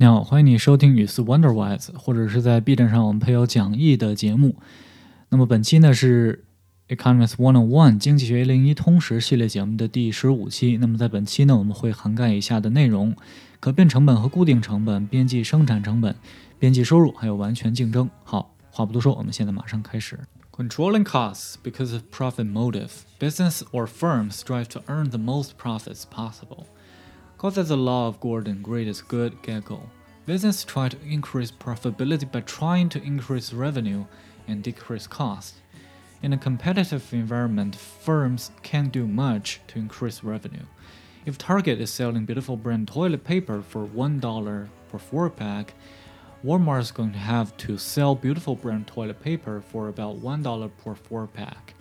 你好，欢迎你收听语丝 Wonderwise，或者是在 B 站上我们配有讲义的节目。那么本期呢是 Economist One on One 经济学一零一通识系列节目的第十五期。那么在本期呢，我们会涵盖以下的内容：可变成本和固定成本、边际生产成本、边际收入，还有完全竞争。好，话不多说，我们现在马上开始。Controlling costs because of profit motive, business or firms strive to earn the most profits possible. Called as the law of Gordon greatest good gecko. Business try to increase profitability by trying to increase revenue and decrease costs. In a competitive environment, firms can't do much to increase revenue. If Target is selling beautiful brand toilet paper for $1 per 4 pack, Walmart is going to have to sell beautiful brand toilet paper for about $1 per 4 pack.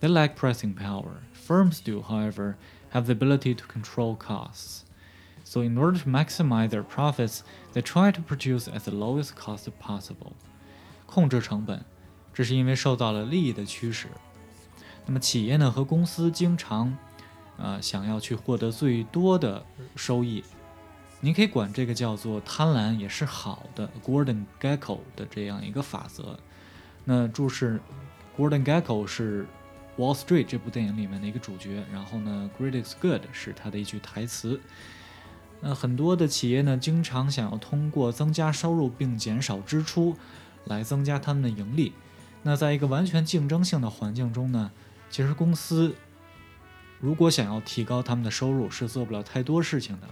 They lack pricing power. Firms do, however, have the ability to control costs. So in order to maximize their profits, they try to produce at the lowest cost possible. 控制成本，这是因为受到了利益的驱使。那么企业呢和公司经常，呃，想要去获得最多的收益。您可以管这个叫做贪婪也是好的 Gordon Gekko 的这样一个法则。那注释 Gordon Gekko 是 Wall Street 这部电影里面的一个主角，然后呢，Great is good 是他的一句台词。那很多的企业呢，经常想要通过增加收入并减少支出，来增加他们的盈利。那在一个完全竞争性的环境中呢，其实公司如果想要提高他们的收入，是做不了太多事情的。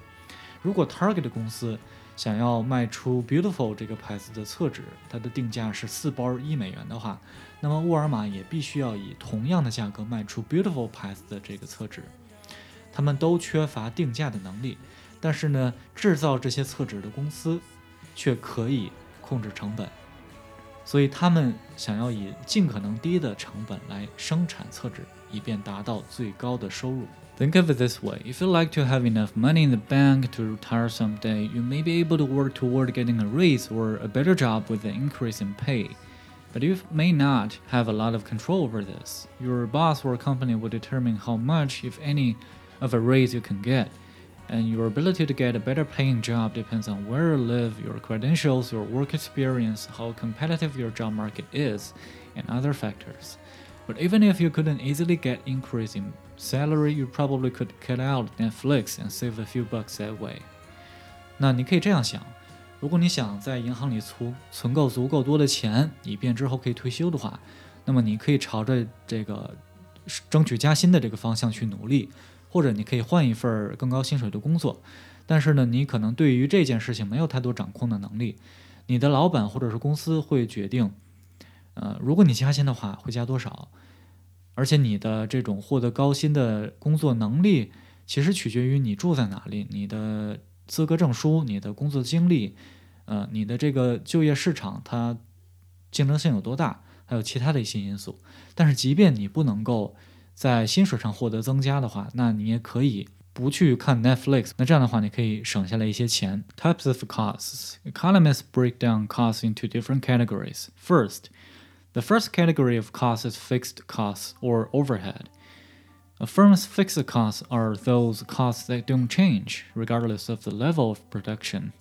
如果 Target 公司想要卖出 Beautiful 这个牌子的厕纸，它的定价是四包一美元的话，那么沃尔玛也必须要以同样的价格卖出 Beautiful 牌子的这个厕纸。他们都缺乏定价的能力。但是呢，制造这些厕纸的公司却可以控制成本，所以他们想要以尽可能低的成本来生产厕纸，以便达到最高的收入。Think of it this way: if you like to have enough money in the bank to retire someday, you may be able to work toward getting a raise or a better job with an increase in pay. But you may not have a lot of control over this. Your boss or company will determine how much, if any, of a raise you can get and your ability to get a better paying job depends on where you live, your credentials, your work experience, how competitive your job market is, and other factors. But even if you couldn't easily get increase in salary, you probably could cut out Netflix and save a few bucks that way. 那你可以这样想，如果你想在银行里存存够足够多的钱，以便之后可以退休的话，那么你可以朝着这个争取加薪的这个方向去努力。 或者你可以换一份更高薪水的工作，但是呢，你可能对于这件事情没有太多掌控的能力。你的老板或者是公司会决定，呃，如果你加薪的话会加多少，而且你的这种获得高薪的工作能力，其实取决于你住在哪里、你的资格证书、你的工作经历，呃，你的这个就业市场它竞争性有多大，还有其他的一些因素。但是即便你不能够。在薪水上获得增加的话，那你也可以不去看 Netflix。那这样的话，你可以省下来一些钱。Types of costs. Economists break down costs into different categories. First, the first category of costs is fixed costs or overhead. A firm's fixed costs are those costs that don't change regardless of the level of production.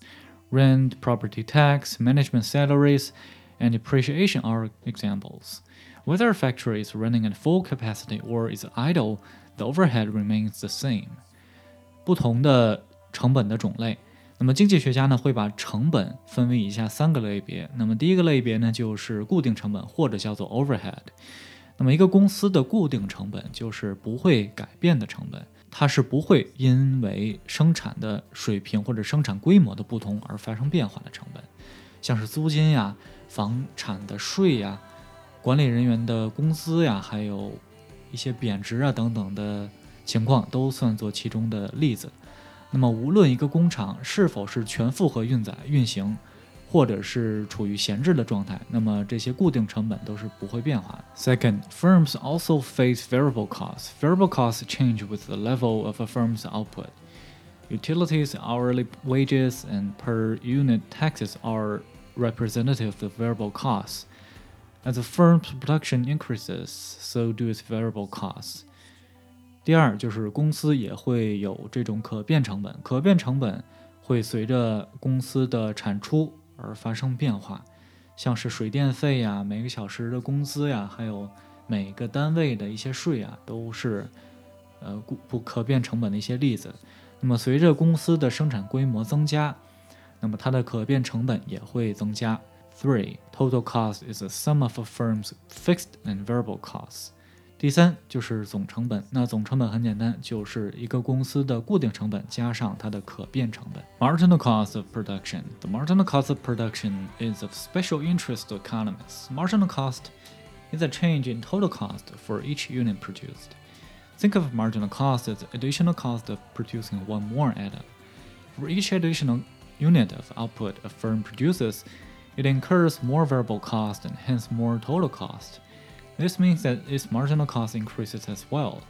Rent, property tax, management salaries, and depreciation are examples. Whether a factory is running at full capacity or is idle, the overhead remains the same. 不同的成本的种类，那么经济学家呢会把成本分为以下三个类别。那么第一个类别呢就是固定成本，或者叫做 overhead。那么一个公司的固定成本就是不会改变的成本，它是不会因为生产的水平或者生产规模的不同而发生变化的成本，像是租金呀、房产的税呀。管理人员的工资呀，还有一些贬值啊等等的情况，都算作其中的例子。那么，无论一个工厂是否是全负荷运载运行，或者是处于闲置的状态，那么这些固定成本都是不会变化的。Second, firms also face variable costs. Variable costs change with the level of a firm's output. Utilities, hourly wages, and per unit taxes are representative of variable costs. As a firm's production increases, so do its variable costs. 第二就是公司也会有这种可变成本，可变成本会随着公司的产出而发生变化，像是水电费呀、每个小时的工资呀，还有每个单位的一些税啊，都是呃不可变成本的一些例子。那么随着公司的生产规模增加，那么它的可变成本也会增加。Three, total cost is the sum of a firm's fixed and variable costs. 第三就是总成本，那总成本很简单，就是一个公司的固定成本加上它的可变成本。Marginal cost of production. The marginal cost of production is of special interest to economists. Marginal cost is a change in total cost for each unit produced. Think of marginal cost as additional cost of producing one more atom. For each additional unit of output a firm produces, it incurs more variable cost and hence more total cost. This means that its marginal cost increases as well.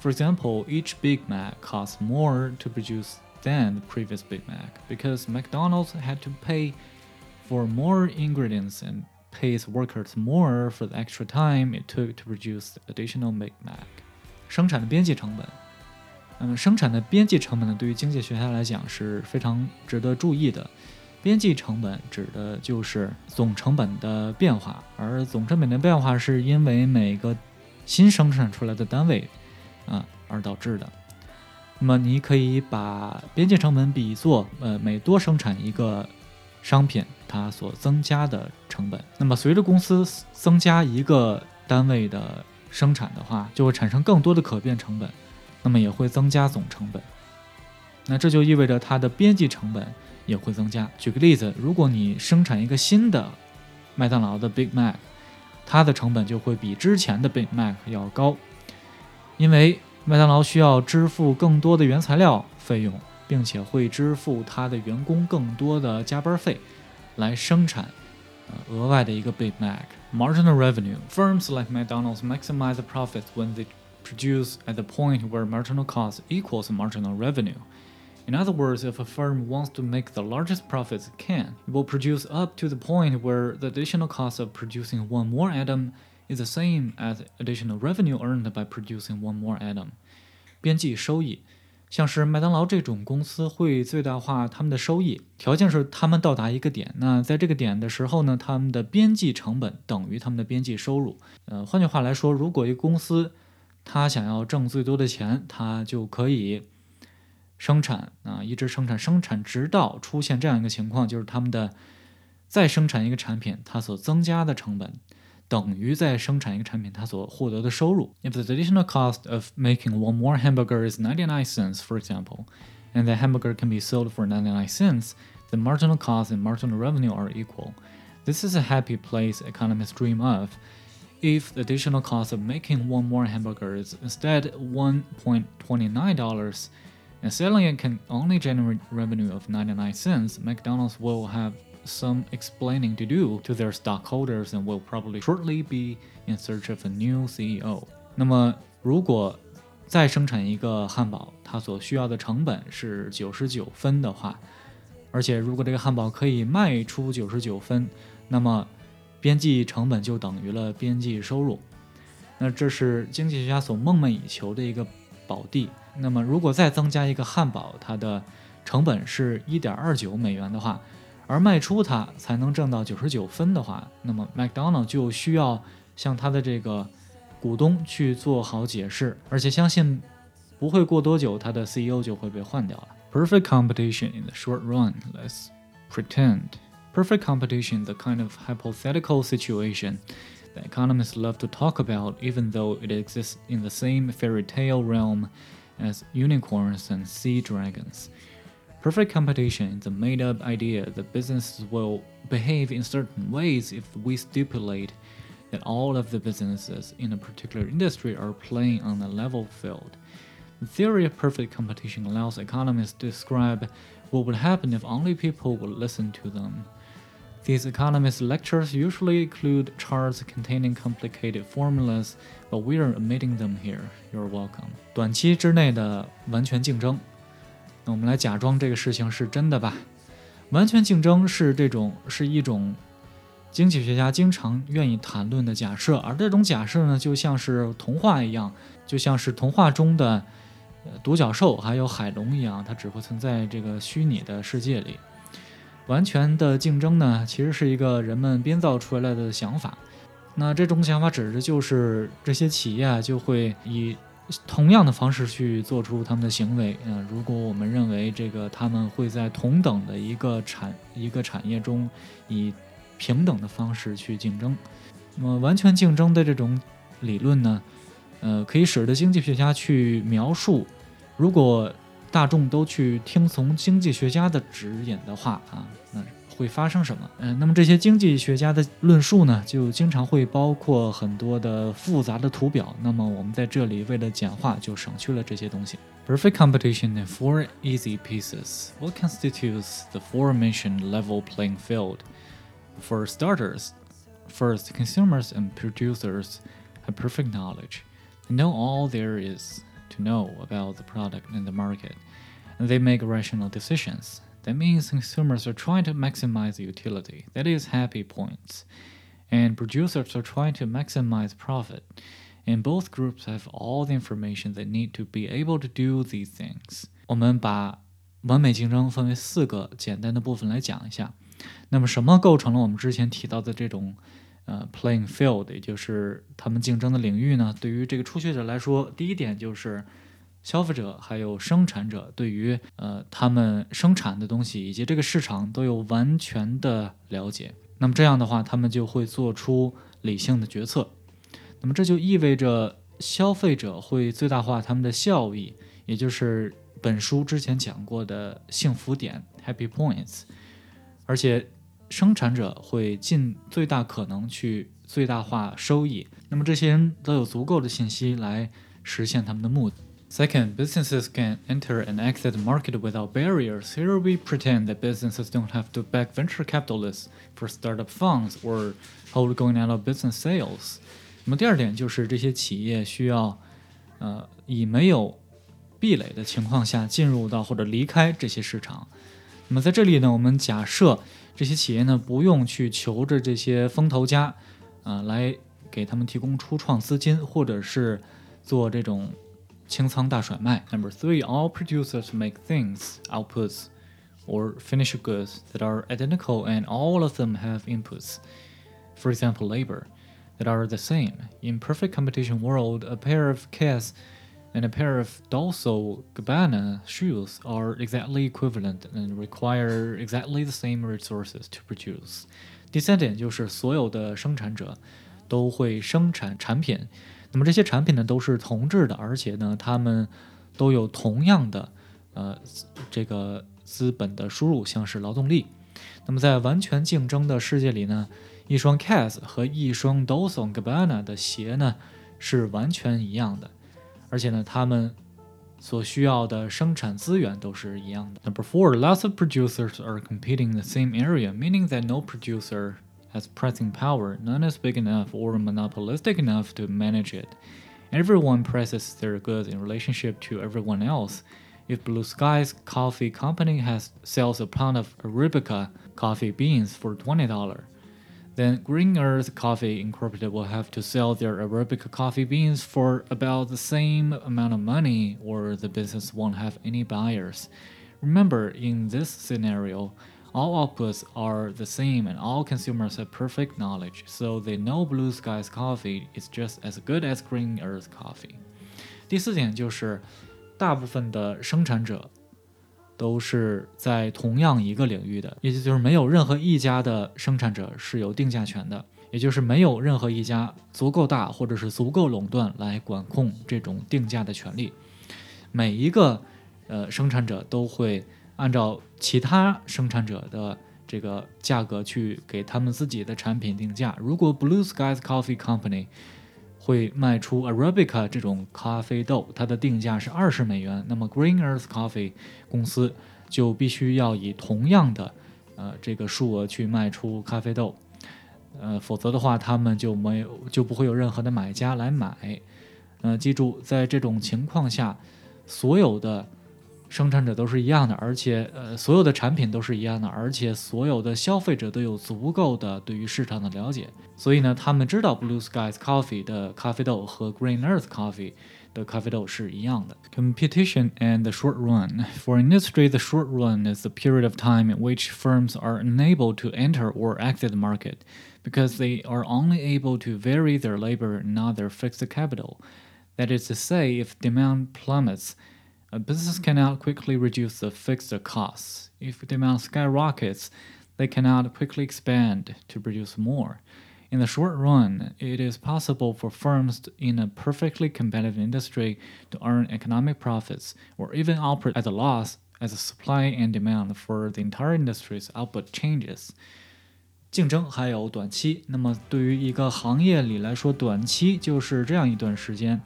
For example, each Big Mac costs more to produce than the previous Big Mac because McDonald's had to pay for more ingredients and pays workers more for the extra time it took to produce the additional Big Mac. 生产的边际成本，那么生产的边际成本呢，对于经济学家来讲是非常值得注意的。 边际成本指的就是总成本的变化，而总成本的变化是因为每个新生产出来的单位啊而导致的。那么你可以把边际成本比作呃每多生产一个商品，它所增加的成本。那么随着公司增加一个单位的生产的话，就会产生更多的可变成本，那么也会增加总成本。那这就意味着它的边际成本。也会增加。举个例子，如果你生产一个新的麦当劳的 Big Mac，它的成本就会比之前的 Big Mac 要高，因为麦当劳需要支付更多的原材料费用，并且会支付它的员工更多的加班费，来生产呃额外的一个 Big Mac。Marginal revenue firms like McDonald's maximize the profits when they produce at the point where marginal cost equals marginal revenue. In other words, if a firm wants to make the largest profits it can, it will produce up to the point where the additional cost of producing one more atom is the same as additional revenue earned by producing one more atom. 边际收益，像是麦当劳这种公司会最大化他们的收益，条件是他们到达一个点。那在这个点的时候呢，他们的边际成本等于他们的边际收入。呃，换句话来说，如果一个公司它想要挣最多的钱，它就可以。生产啊，一直生产，生产直到出现这样一个情况，就是他们的再生产一个产品，它所增加的成本等于在生产一个产品它所获得的收入。If the additional cost of making one more hamburger is 99 cents, for example, and the hamburger can be sold for 99 cents, the marginal cost and marginal revenue are equal. This is a happy place economists dream of. If the additional cost of making one more hamburger is instead $1.29, and And selling it can only generate revenue of 99 cents, McDonald's will have some explaining to do to their stockholders and will probably shortly be in search of a new CEO. 那么，如果再生产一个汉堡，它所需要的成本是九十九分的话，而且如果这个汉堡可以卖出九十九分，那么边际成本就等于了边际收入。那这是经济学家所梦寐以求的一个宝地。那么，如果再增加一个汉堡，它的成本是一点二九美元的话，而卖出它才能挣到九十九分的话，那么 McDonald 就需要向他的这个股东去做好解释，而且相信不会过多久，他的 CEO 就会被换掉了。Perfect competition in the short run. Let's pretend perfect competition, the kind of hypothetical situation that economists love to talk about, even though it exists in the same fairy tale realm as unicorns and sea dragons. Perfect competition is a made up idea that businesses will behave in certain ways if we stipulate that all of the businesses in a particular industry are playing on a level field. The theory of perfect competition allows economists to describe what would happen if only people would listen to them. These economists' lectures usually include charts containing complicated formulas, but we are omitting them here. You're welcome. 短期之内的完全竞争，那我们来假装这个事情是真的吧。完全竞争是这种是一种经济学家经常愿意谈论的假设，而这种假设呢，就像是童话一样，就像是童话中的独角兽还有海龙一样，它只会存在这个虚拟的世界里。完全的竞争呢，其实是一个人们编造出来的想法。那这种想法指的就是这些企业，就会以同样的方式去做出他们的行为。嗯，如果我们认为这个他们会在同等的一个产一个产业中以平等的方式去竞争，那么完全竞争的这种理论呢，呃，可以使得经济学家去描述，如果。大众都去听从经济学家的指引的话啊，那会发生什么？嗯，那么这些经济学家的论述呢，就经常会包括很多的复杂的图表。那么我们在这里为了简化，就省去了这些东西。Perfect competition in four easy pieces. What constitutes the four-mentioned level playing field? For starters, first, consumers and producers have perfect knowledge. They know all there is to know about the product in the market and they make rational decisions. That means consumers are trying to maximize utility, that is, happy points, and producers are trying to maximize profit. And both groups have all the information they need to be able to do these things. 我们把完美竞争分为四个简单的部分来讲一下。那么，什么构成了我们之前提到的这种 呃 playing field，也就是他们竞争的领域呢？对于这个初学者来说，第一点就是消费者还有生产者对于呃他们生产的东西以及这个市场都有完全的了解，那么这样的话，他们就会做出理性的决策。那么这就意味着消费者会最大化他们的效益，也就是本书之前讲过的幸福点 （happy points），而且生产者会尽最大可能去最大化收益。那么这些人都有足够的信息来实现他们的目的。Second, businesses can enter and exit the market without barriers. Here we pretend that businesses don't have to back venture capitalists for startup funds or hold going out of business sales. 那么第二点就是这些企业需要，呃，以没有壁垒的情况下进入到或者离开这些市场。那么在这里呢，我们假设这些企业呢不用去求着这些风投家，啊、呃，来给他们提供初创资金，或者是做这种清仓大甩卖. Number three, all producers make things, outputs, or finished goods that are identical and all of them have inputs. For example, labor, that are the same. In perfect competition world, a pair of Cass and a pair of Dolce Gabbana shoes are exactly equivalent and require exactly the same resources to produce. 第三点就是所有的生产者都会生产产品。那么这些产品呢都是同质的，而且呢，它们都有同样的呃这个资本的输入，像是劳动力。那么在完全竞争的世界里呢，一双 Cas 和一双 Dolce Gabbana 的鞋呢是完全一样的，而且呢，他们所需要的生产资源都是一样的。Number four, lots of producers are competing in the same area, meaning that no producer has pricing power, none is big enough or monopolistic enough to manage it. Everyone prices their goods in relationship to everyone else. If Blue Skies Coffee Company has sells a pound of Arabica coffee beans for twenty dollar, then Green Earth Coffee Incorporated will have to sell their Arabica coffee beans for about the same amount of money, or the business won't have any buyers. Remember, in this scenario, all outputs are the same and all consumers have perfect knowledge, so they know Blue Skies Coffee is just as good as Green Earth Coffee. 第四点就是，大部分的生产者 都是在同样一个领域的，也就是没有任何一家的生产者是有定价权的，也就是没有任何一家足够大或者是足够垄断来管控这种定价的权利。每一个呃生产者都会。按照其他生产者的这个价格去给他们自己的产品定价。如果 Blue Skies Coffee Company 会卖出 Arabica 这种咖啡豆，它的定价是二十美元，那么 Green Earth Coffee 公司就必须要以同样的呃这个数额去卖出咖啡豆，呃，否则的话他们就没有就不会有任何的买家来买。呃，记住，在这种情况下，所有的。生产者都是一样的，而且呃，所有的产品都是一样的，而且所有的消费者都有足够的对于市场的了解，所以呢，他们知道 Blue Skies Coffee 的咖啡豆和 Green Earth Coffee 的咖啡豆是一样的。Competition and the short run. For industry, the short run is the period of time in which firms are unable to enter or exit the market because they are only able to vary their labor, not their fixed capital. That is to say, if demand plummets, a business cannot quickly reduce the fixed costs. If demand skyrockets, they cannot quickly expand to produce more. In the short run, it is possible for firms in a perfectly competitive industry to earn economic profits or even operate at a loss as the supply and demand for the entire industry's output changes. 竞争还有短期，那么对于一个行业里来说，短期就是这样一段时间，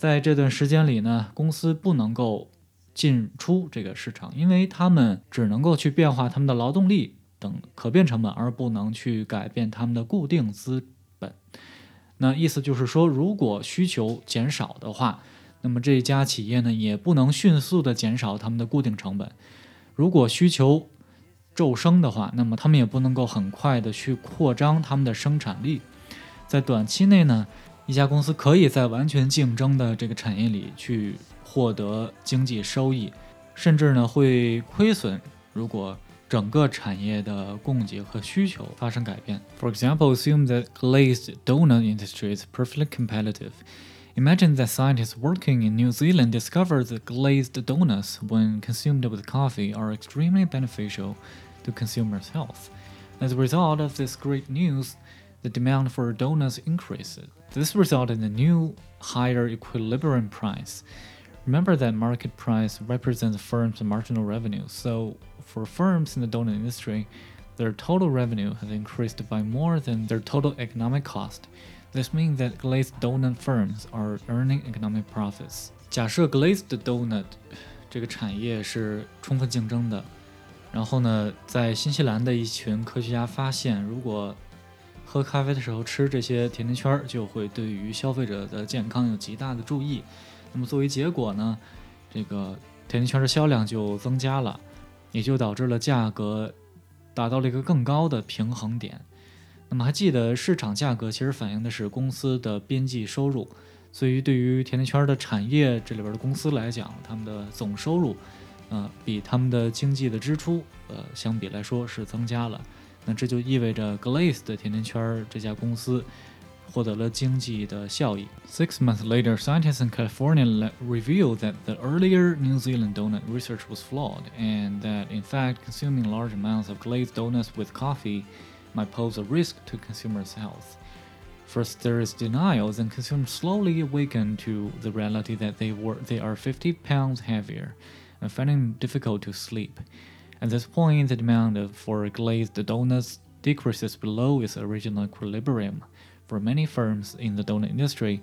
在这段时间里呢，公司不能够进出这个市场，因为他们只能够去变化他们的劳动力。等可变成本，而不能去改变他们的固定资本。那意思就是说，如果需求减少的话，那么这家企业呢也不能迅速的减少他们的固定成本。如果需求骤升的话，那么他们也不能够很快的去扩张他们的生产力。在短期内呢，一家公司可以在完全竞争的这个产业里去获得经济收益，甚至呢会亏损。如果整个产业的供给和需求发生改变。For example, assume that glazed donut industry is perfectly competitive. Imagine that scientists working in New Zealand discover that glazed donuts, when consumed with coffee, are extremely beneficial to consumers' health. As a result of this great news, the demand for donuts increases. This resulted in a new, higher equilibrium price. Remember that market price represents a firm's marginal revenue, so for firms in the donut industry, their total revenue has increased by more than their total economic cost. This means that glazed donut firms are earning economic profits. 假设 glazed donut 这个产业是充分竞争的，然后呢，在新西兰的一群科学家发现，如果 喝咖啡的时候吃这些甜甜圈，就会对于消费者的健康有极大的注意。那么作为结果呢，这个甜甜圈的销量就增加了。也就导致了价格达到了一个更高的平衡点。那么还记得市场价格其实反映的是公司的边际收入，所以对于甜甜圈的产业这里边的公司来讲，他们的总收入，呃，比他们的经济的支出，呃，相比来说是增加了。那这就意味着 Glaze 的甜甜圈这家公司。获得了经济的效益。Six months later, scientists in California revealed that the earlier New Zealand donut research was flawed, and that in fact consuming large amounts of glazed donuts with coffee might pose a risk to consumers' health. First, there is denial, then consumers slowly awaken to the reality that they were they are 50 pounds heavier, and finding it difficult to sleep. At this point, the demand for glazed donuts decreases below its original equilibrium. For many firms in the donut industry,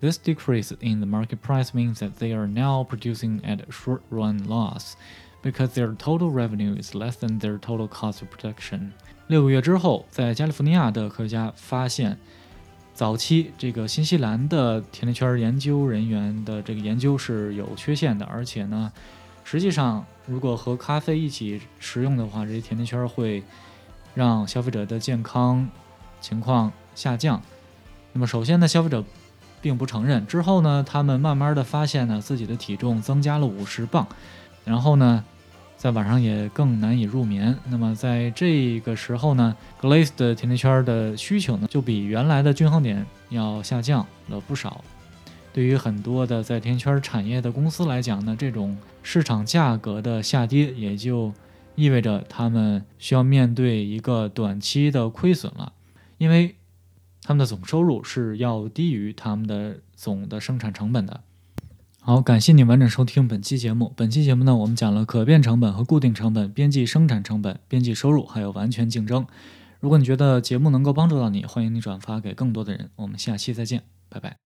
this decrease in the market price means that they are now producing at a short run loss because their total revenue is less than their total cost of production. 六个月之后，在加利福尼亚的科学家发现，早期这个新西兰的甜甜圈研究人员的这个研究是有缺陷的，而且呢， 实际上如果和咖啡一起食用的话，这些甜甜圈会让消费者的健康情况下降，那么首先呢，消费者并不承认。之后呢，他们慢慢的发现呢，自己的体重增加了五十磅，然后呢，在晚上也更难以入眠。那么在这个时候呢，Glaze 的甜甜圈的需求呢，就比原来的均衡点要下降了不少。对于很多的在甜甜圈产业的公司来讲呢，这种市场价格的下跌，也就意味着他们需要面对一个短期的亏损了，因为。他们的总收入是要低于他们的总的生产成本的。好，感谢你完整收听本期节目。本期节目呢，我们讲了可变成本和固定成本、边际生产成本、边际收入，还有完全竞争。如果你觉得节目能够帮助到你，欢迎你转发给更多的人。我们下期再见，拜拜。